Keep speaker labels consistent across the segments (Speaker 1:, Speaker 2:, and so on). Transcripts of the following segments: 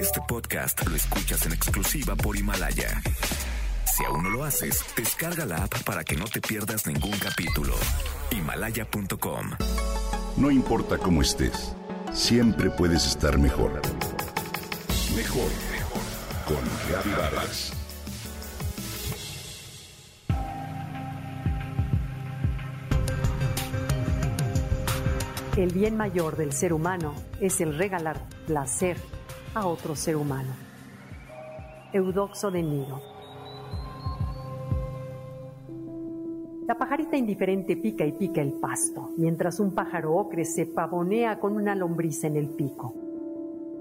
Speaker 1: Este podcast lo escuchas en exclusiva por Himalaya. Si aún no lo haces, descarga la app para que no te pierdas ningún capítulo. Himalaya.com.
Speaker 2: No importa cómo estés, siempre puedes estar mejor. Mejor, mejor. Con Reavivadas.
Speaker 3: El bien mayor del ser humano es el regalar placer a otro ser humano. Eudoxo de Niro. La pajarita indiferente pica y pica el pasto, mientras un pájaro ocre se pavonea con una lombriz en el pico.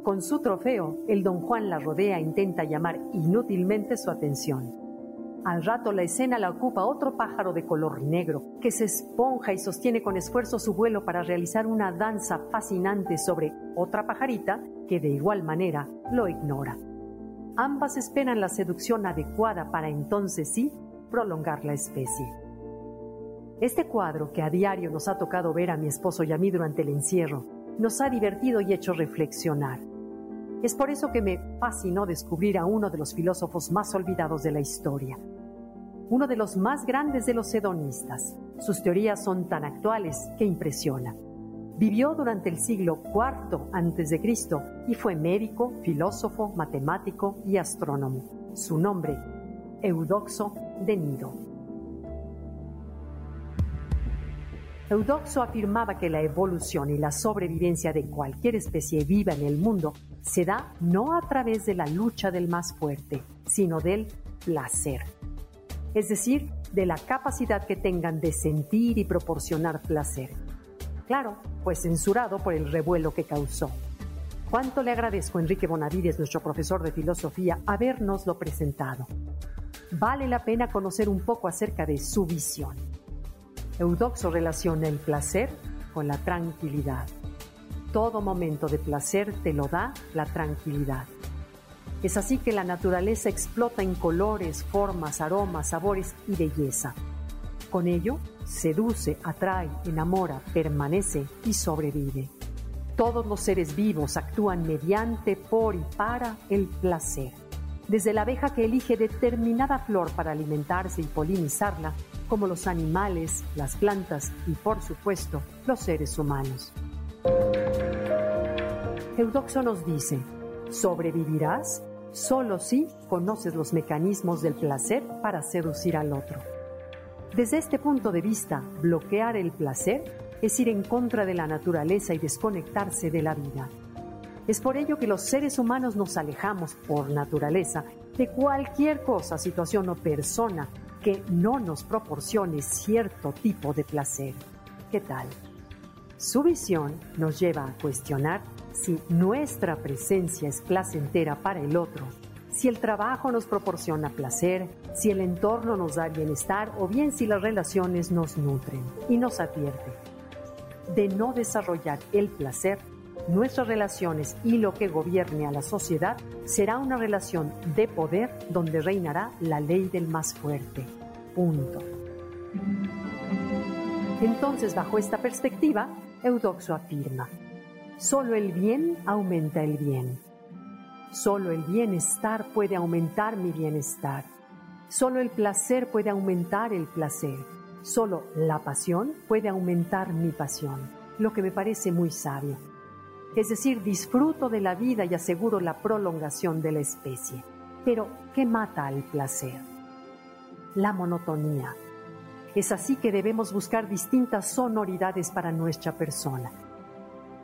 Speaker 3: Con su trofeo, el don Juan la rodea e intenta llamar inútilmente su atención. Al rato la escena la ocupa otro pájaro de color negro, que se esponja y sostiene con esfuerzo su vuelo para realizar una danza fascinante sobre otra pajarita que de igual manera lo ignora. Ambas esperan la seducción adecuada para entonces sí prolongar la especie. Este cuadro que a diario nos ha tocado ver a mi esposo y a mí durante el encierro, nos ha divertido y hecho reflexionar. Es por eso que me fascinó descubrir a uno de los filósofos más olvidados de la historia, uno de los más grandes de los hedonistas. Sus teorías son tan actuales que impresionan. Vivió durante el siglo IV a.C. y fue médico, filósofo, matemático y astrónomo. Su nombre, Eudoxo de Nido. Eudoxo afirmaba que la evolución y la sobrevivencia de cualquier especie viva en el mundo se da no a través de la lucha del más fuerte, sino del placer es decir, de la capacidad que tengan de sentir y proporcionar placer. Claro, pues censurado por el revuelo que causó. Cuánto le agradezco a Enrique Bonavides, nuestro profesor de filosofía, habernoslo presentado. Vale la pena conocer un poco acerca de su visión. Eudoxo relaciona el placer con la tranquilidad. Todo momento de placer te lo da la tranquilidad. Es así que la naturaleza explota en colores, formas, aromas, sabores y belleza. Con ello, seduce, atrae, enamora, permanece y sobrevive. Todos los seres vivos actúan mediante, por y para el placer. Desde la abeja que elige determinada flor para alimentarse y polinizarla, como los animales, las plantas y, por supuesto, los seres humanos. Eudoxo nos dice, sobrevivirás solo si conoces los mecanismos del placer para seducir al otro. Desde este punto de vista, bloquear el placer es ir en contra de la naturaleza y desconectarse de la vida. Es por ello que los seres humanos nos alejamos por naturaleza de cualquier cosa, situación o persona que no nos proporcione cierto tipo de placer. ¿Qué tal? Su visión nos lleva a cuestionar si nuestra presencia es placentera para el otro, si el trabajo nos proporciona placer, si el entorno nos da bienestar o bien si las relaciones nos nutren y nos advierte de no desarrollar el placer, nuestras relaciones y lo que gobierne a la sociedad será una relación de poder donde reinará la ley del más fuerte. Punto. Entonces, bajo esta perspectiva, Eudoxo afirma, Solo el bien aumenta el bien. Solo el bienestar puede aumentar mi bienestar. Solo el placer puede aumentar el placer. Solo la pasión puede aumentar mi pasión, lo que me parece muy sabio. Es decir, disfruto de la vida y aseguro la prolongación de la especie. Pero, ¿qué mata al placer? La monotonía. Es así que debemos buscar distintas sonoridades para nuestra persona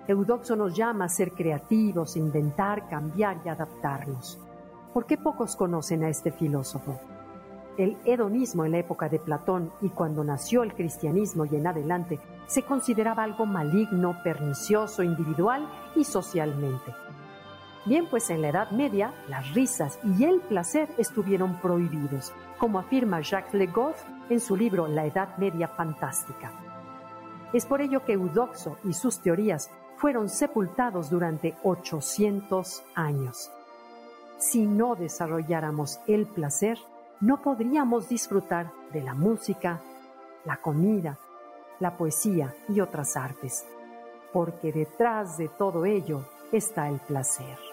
Speaker 3: Eudoxo nos llama a ser creativos, inventar, cambiar y adaptarnos. ¿Por qué pocos conocen a este filósofo? El hedonismo en la época de Platón y cuando nació el cristianismo y en adelante se consideraba algo maligno, pernicioso, individual y socialmente. Bien, pues en la Edad Media las risas y el placer estuvieron prohibidos, como afirma Jacques Le Goff en su libro La Edad Media Fantástica. Es por ello que Eudoxo y sus teorías fueron sepultados durante 800 años. Si no desarrolláramos el placer, no podríamos disfrutar de la música, la comida, la poesía y otras artes, porque detrás de todo ello está el placer.